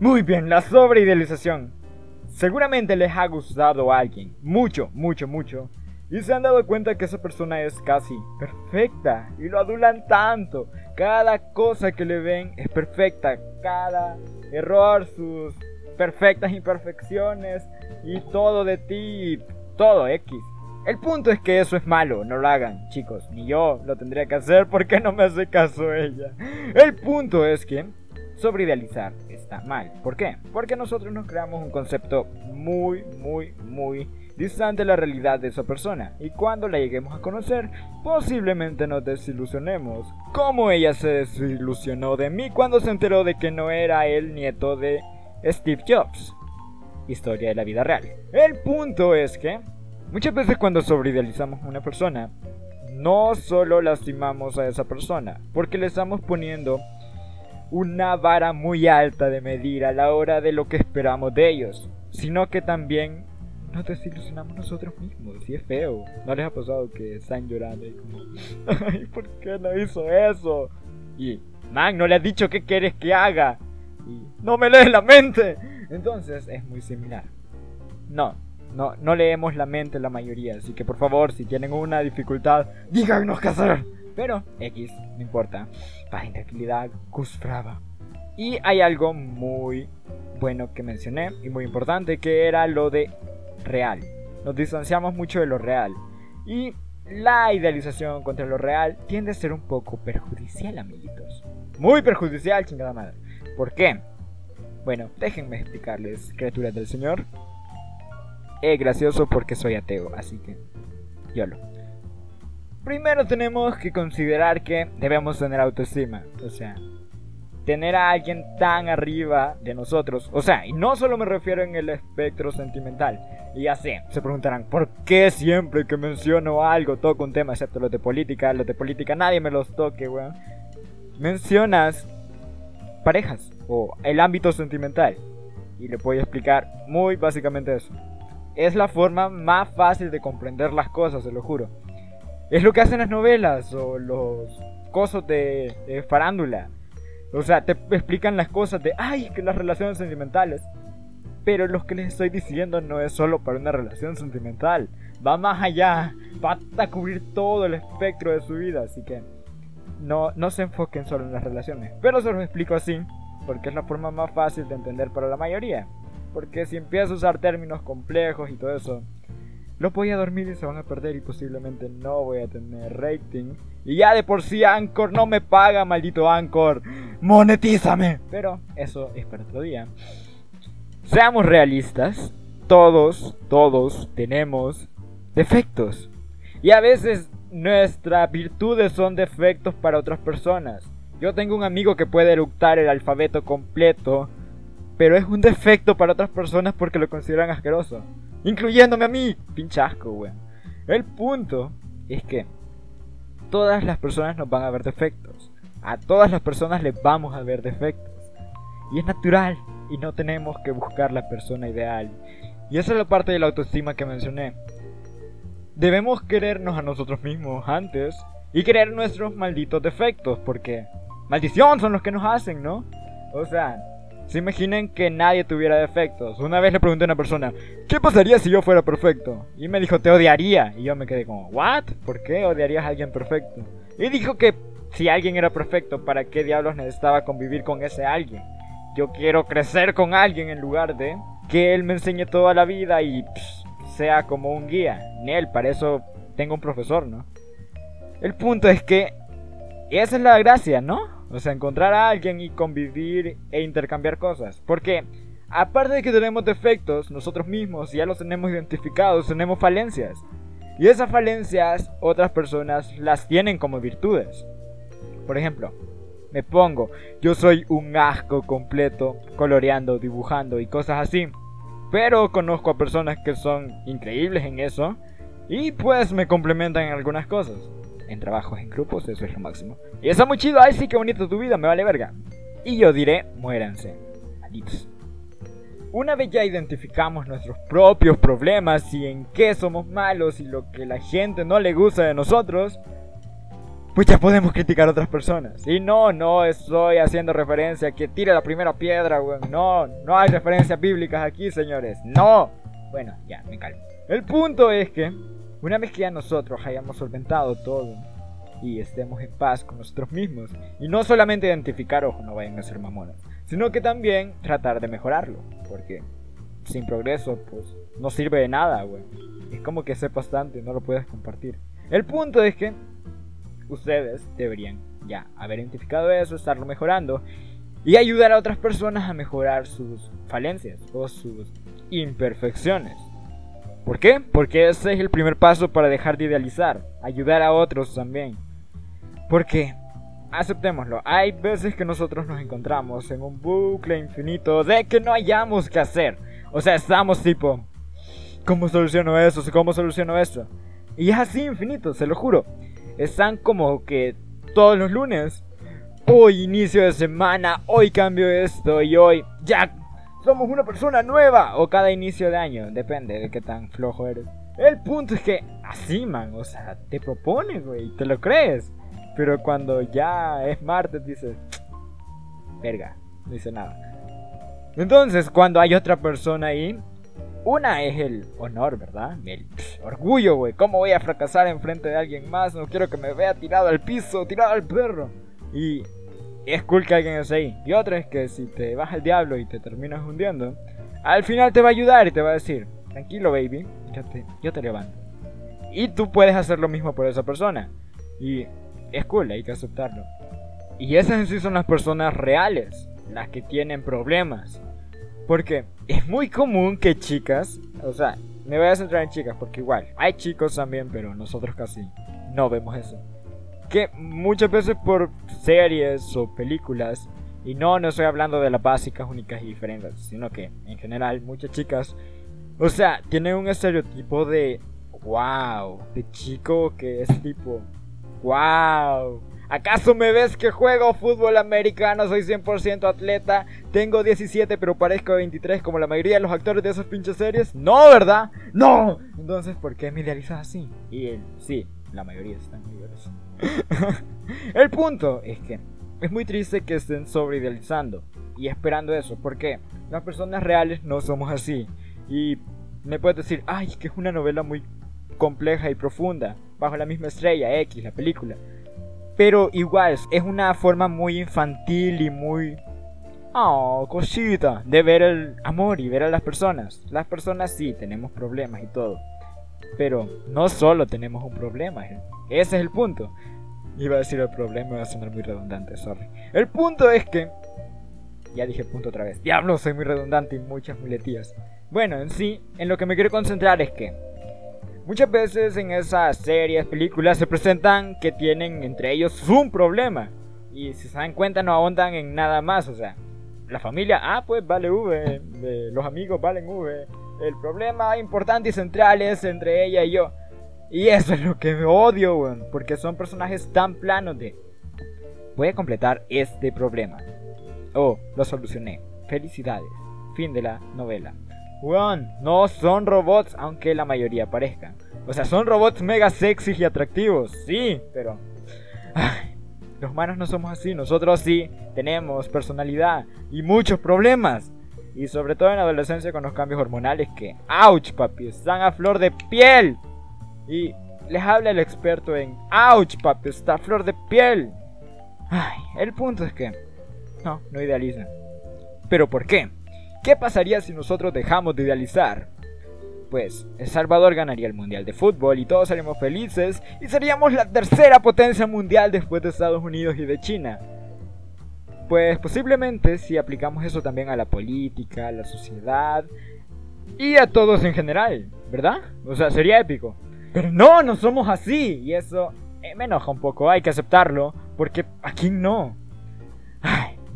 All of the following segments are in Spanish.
Muy bien, la sobreidealización. Seguramente les ha gustado a alguien, mucho, mucho, mucho, y se han dado cuenta que esa persona es casi perfecta y lo adulan tanto. Cada cosa que le ven es perfecta, cada error, sus perfectas imperfecciones y todo de ti, todo X. El punto es que eso es malo, no lo hagan, chicos, ni yo lo tendría que hacer porque no me hace caso ella. El punto es que sobreidealizar mal. ¿Por qué? Porque nosotros nos creamos un concepto muy, muy, muy distante de la realidad de esa persona. Y cuando la lleguemos a conocer, posiblemente nos desilusionemos. Como ella se desilusionó de mí cuando se enteró de que no era el nieto de Steve Jobs. Historia de la vida real. El punto es que muchas veces cuando sobreidealizamos a una persona, no solo lastimamos a esa persona, porque le estamos poniendo una vara muy alta de medir a la hora de lo que esperamos de ellos, sino que también nos desilusionamos nosotros mismos, y es feo. ¿No les ha pasado que están llorando y como, ay, ¿por qué no hizo eso? Y, man, no le has dicho qué quieres que haga. Y, no me lees la mente. Entonces es muy similar. No, no, no leemos la mente la mayoría, así que por favor, si tienen una dificultad, díganos qué hacer. Pero X, no importa. Paz y tranquilidad, Brava. Y hay algo muy bueno que mencioné y muy importante que era lo de real. Nos distanciamos mucho de lo real. Y la idealización contra lo real tiende a ser un poco perjudicial, amiguitos. Muy perjudicial, chingada madre. ¿Por qué? Bueno, déjenme explicarles, criaturas del Señor. Es gracioso porque soy ateo, así que yo lo. Primero tenemos que considerar que debemos tener autoestima. O sea, tener a alguien tan arriba de nosotros. O sea, y no solo me refiero en el espectro sentimental. Y ya sé, se preguntarán, ¿por qué siempre que menciono algo toco un tema, excepto los de política? Los de política nadie me los toque, weón. Mencionas parejas o el ámbito sentimental. Y le voy a explicar muy básicamente eso. Es la forma más fácil de comprender las cosas, se lo juro. Es lo que hacen las novelas o los cosos de, farándula. O sea, te explican las cosas de, ay, que las relaciones sentimentales. Pero lo que les estoy diciendo no es solo para una relación sentimental. Va más allá. Va a cubrir todo el espectro de su vida. Así que no, no se enfoquen solo en las relaciones. Pero se los explico así. Porque es la forma más fácil de entender para la mayoría. Porque si empiezas a usar términos complejos y todo eso, los voy a dormir y se van a perder y posiblemente no voy a tener rating. Y ya de por sí Anchor no me paga, maldito Anchor. Monetízame. Pero eso es para otro día. Seamos realistas. Todos, todos tenemos defectos. Y a veces nuestras virtudes son defectos para otras personas. Yo tengo un amigo que puede eructar el alfabeto completo, pero es un defecto para otras personas porque lo consideran asqueroso. Incluyéndome a mí. Pinchasco, weón. El punto es que todas las personas nos van a ver defectos. A todas las personas les vamos a ver defectos. Y es natural. Y no tenemos que buscar la persona ideal. Y esa es la parte de la autoestima que mencioné. Debemos querernos a nosotros mismos antes y querer nuestros malditos defectos, porque maldición son los que nos hacen, ¿no? O sea, se imaginen que nadie tuviera defectos. Una vez le pregunté a una persona, ¿qué pasaría si yo fuera perfecto? Y me dijo, te odiaría. Y yo me quedé como, ¿what? ¿Por qué odiarías a alguien perfecto? Y dijo que si alguien era perfecto, ¿para qué diablos necesitaba convivir con ese alguien? Yo quiero crecer con alguien en lugar de que él me enseñe toda la vida y sea como un guía. Ni él, para eso tengo un profesor, ¿no? El punto es que esa es la gracia, ¿no? O sea, encontrar a alguien y convivir e intercambiar cosas. Porque, aparte de que tenemos defectos, nosotros mismos ya los tenemos identificados, tenemos falencias. Y esas falencias otras personas las tienen como virtudes. Por ejemplo, me pongo, yo soy un asco completo, coloreando, dibujando y cosas así. Pero conozco a personas que son increíbles en eso y pues me complementan en algunas cosas en trabajos en grupos, eso es lo máximo. Y está muy chido, ay sí, qué bonito tu vida, me vale verga. Y yo diré, muéranse, malditos. Una vez ya identificamos nuestros propios problemas y en qué somos malos y lo que la gente no le gusta de nosotros, pues ya podemos criticar a otras personas. Y no, no estoy haciendo referencia a que tire la primera piedra, weón. No, no hay referencias bíblicas aquí, señores. No. Bueno, ya, me calmo. El punto es que, una vez que ya nosotros hayamos solventado todo y estemos en paz con nosotros mismos, y no solamente identificar, ojo, no vayan a ser mamones, sino que también tratar de mejorarlo, porque sin progreso, pues no sirve de nada, weón. Es como que sepas tanto y no lo puedes compartir. El punto es que ustedes deberían ya haber identificado eso, estarlo mejorando y ayudar a otras personas a mejorar sus falencias o sus imperfecciones. ¿Por qué? Porque ese es el primer paso para dejar de idealizar, ayudar a otros también. Porque, aceptémoslo, hay veces que nosotros nos encontramos en un bucle infinito de que no hayamos que hacer. O sea, estamos tipo, ¿cómo soluciono eso? ¿Cómo soluciono esto? Y es así infinito, se lo juro están como que todos los lunes. Hoy inicio de semana, hoy cambio esto y hoy ya somos una persona nueva. O cada inicio de año, depende de qué tan flojo eres. El punto es que así, man, o sea, te propones, güey, te lo crees. Pero cuando ya es martes dices, verga, no dice nada. Entonces, cuando hay otra persona ahí, una es el honor, ¿verdad? El orgullo, güey. ¿Cómo voy a fracasar en frente de alguien más? No quiero que me vea tirado al piso, tirado al perro. Y es cool que alguien esté ahí. Y otra es que si te vas al diablo y te terminas hundiendo, al final te va a ayudar y te va a decir, tranquilo, baby, yo te, yo te levanto. Y tú puedes hacer lo mismo por esa persona. Y es cool, hay que aceptarlo. Y esas en sí son las personas reales, las que tienen problemas porque es muy común que chicas, o sea, me voy a centrar en chicas porque igual, hay chicos también, pero nosotros casi no vemos eso. Que muchas veces por series o películas, y no, no estoy hablando de las básicas, únicas y diferentes, sino que en general muchas chicas, o sea, tienen un estereotipo de, wow, de chico que es tipo, wow, ¿Acaso me ves que juego fútbol americano? Soy 100% atleta. Tengo 17 pero parezco 23 como la mayoría de los actores de esas pinches series. No, ¿verdad? No. Entonces, ¿por qué me idealizas así? Y él, sí, la mayoría están mayores. El punto es que es muy triste que estén sobreidealizando y esperando eso. Porque las personas reales no somos así. Y me puedes decir, ay, que es una novela muy compleja y profunda. Bajo la misma estrella, X, la película. Pero igual, es una forma muy infantil y muy... Oh, cosita. De ver el amor y ver a las personas. Las personas sí, tenemos problemas y todo. Pero no solo tenemos un problema. Ese es el punto. Iba a decir el problema, va a sonar muy redundante, sorry. El punto es que... Ya dije punto otra vez. Diablo, soy muy redundante y muchas muletías. Bueno, en sí, en lo que me quiero concentrar es que Muchas veces en esas series, películas, se presentan que tienen entre ellos un problema. Y si se dan cuenta no ahondan en nada más. O sea, la familia, ah, pues vale V. los amigos valen V. El problema importante y central es entre ella y yo. Y eso es lo que me odio, weón. Porque son personajes tan planos de... Voy a completar este problema. Oh, lo solucioné. Felicidades. Fin de la novela. Weón, no son robots, aunque la mayoría parezcan. O sea, son robots mega sexy y atractivos, sí, pero... los humanos no somos así, nosotros sí tenemos personalidad y muchos problemas. Y sobre todo en la adolescencia con los cambios hormonales que, ouch papi, están a flor de piel. Y les habla el experto en, ouch papi, está a flor de piel. Ay, el punto es que, no, no idealizan. ¿Pero por qué? ¿Qué pasaría si nosotros dejamos de idealizar? Pues El Salvador ganaría el Mundial de Fútbol y todos seríamos felices y seríamos la tercera potencia mundial después de Estados Unidos y de China. Pues posiblemente si aplicamos eso también a la política, a la sociedad y a todos en general, ¿verdad? O sea, sería épico. Pero no, no somos así y eso eh, me enoja un poco, hay que aceptarlo, porque aquí no.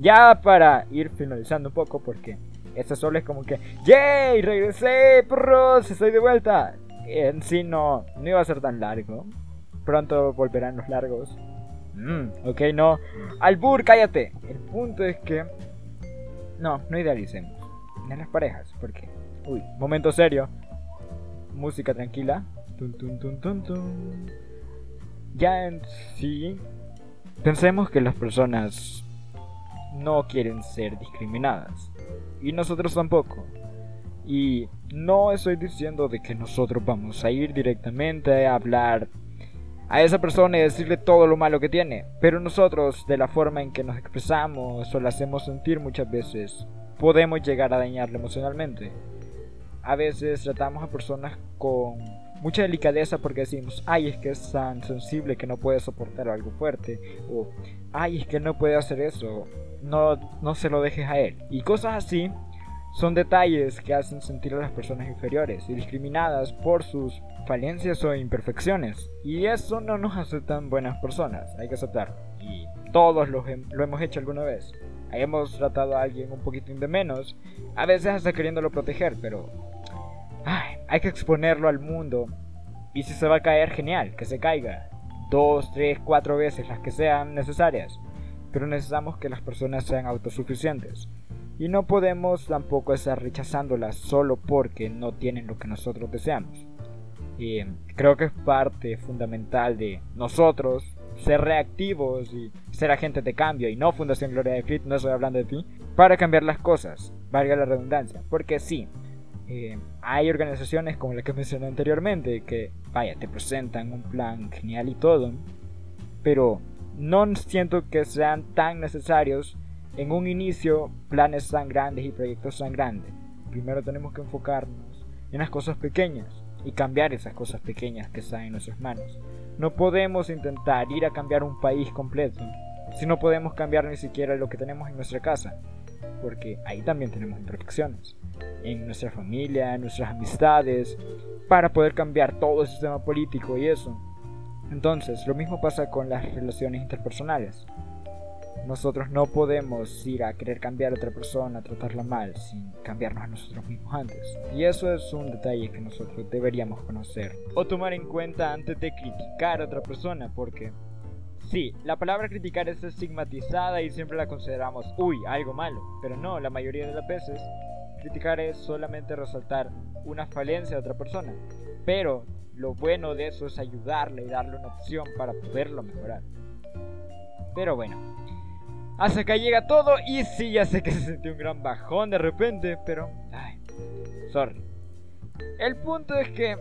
ya para ir finalizando un poco, porque este solo es como que, ¡Yay! ¡Regresé! ¡Perros! ¡Estoy de vuelta! En sí no, no iba a ser tan largo. Pronto volverán los largos. Mm, ok, no. Albur, cállate. El punto es que. No, no idealicemos. En las parejas, porque. Uy, momento serio. Música tranquila. Tun, tun, tun, ya en sí, pensemos que las personas no quieren ser discriminadas. Y nosotros tampoco. Y no estoy diciendo de que nosotros vamos a ir directamente a hablar a esa persona y decirle todo lo malo que tiene. Pero nosotros, de la forma en que nos expresamos o la hacemos sentir muchas veces, podemos llegar a dañarle emocionalmente. A veces tratamos a personas con mucha delicadeza porque decimos, ay, es que es tan sensible que no puede soportar algo fuerte. O, ay, es que no puede hacer eso. No, no se lo dejes a él. Y cosas así son detalles que hacen sentir a las personas inferiores y discriminadas por sus falencias o imperfecciones. Y eso no nos hace tan buenas personas, hay que aceptar. Y todos lo, hemos hecho alguna vez. Hemos tratado a alguien un poquito de menos, a veces hasta queriéndolo proteger, pero ay, hay que exponerlo al mundo. Y si se va a caer, genial, que se caiga. Dos, tres, cuatro veces, las que sean necesarias. Pero necesitamos que las personas sean autosuficientes. Y no podemos tampoco estar rechazándolas solo porque no tienen lo que nosotros deseamos. Y creo que es parte fundamental de nosotros ser reactivos y ser agentes de cambio y no Fundación Gloria de Fit, no estoy hablando de ti, para cambiar las cosas, valga la redundancia. Porque sí, eh, hay organizaciones como la que mencioné anteriormente que, vaya, te presentan un plan genial y todo, pero no siento que sean tan necesarios en un inicio planes tan grandes y proyectos tan grandes. Primero tenemos que enfocarnos en las cosas pequeñas y cambiar esas cosas pequeñas que están en nuestras manos. No podemos intentar ir a cambiar un país completo si no podemos cambiar ni siquiera lo que tenemos en nuestra casa, porque ahí también tenemos imperfecciones, en nuestra familia, en nuestras amistades, para poder cambiar todo el sistema político y eso. Entonces, lo mismo pasa con las relaciones interpersonales. Nosotros no podemos ir a querer cambiar a otra persona, tratarla mal, sin cambiarnos a nosotros mismos antes. Y eso es un detalle que nosotros deberíamos conocer o tomar en cuenta antes de criticar a otra persona, porque sí, la palabra criticar es estigmatizada y siempre la consideramos, uy, algo malo, pero no, la mayoría de las veces criticar es solamente resaltar una falencia de otra persona, pero lo bueno de eso es ayudarle y darle una opción para poderlo mejorar. Pero bueno, hasta acá llega todo y sí, ya sé que se sintió un gran bajón de repente, pero... Ay, sorry. El punto es que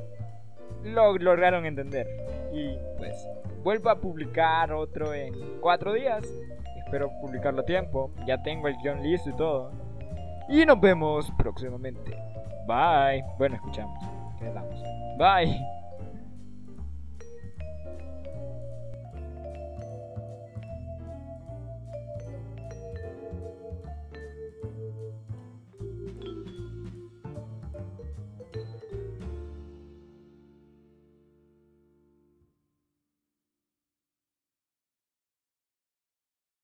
lo lograron entender. Y pues vuelvo a publicar otro en cuatro días. Espero publicarlo a tiempo. Ya tengo el guion listo y todo. Y nos vemos próximamente. Bye. Bueno, escuchamos. Quedamos. Bye.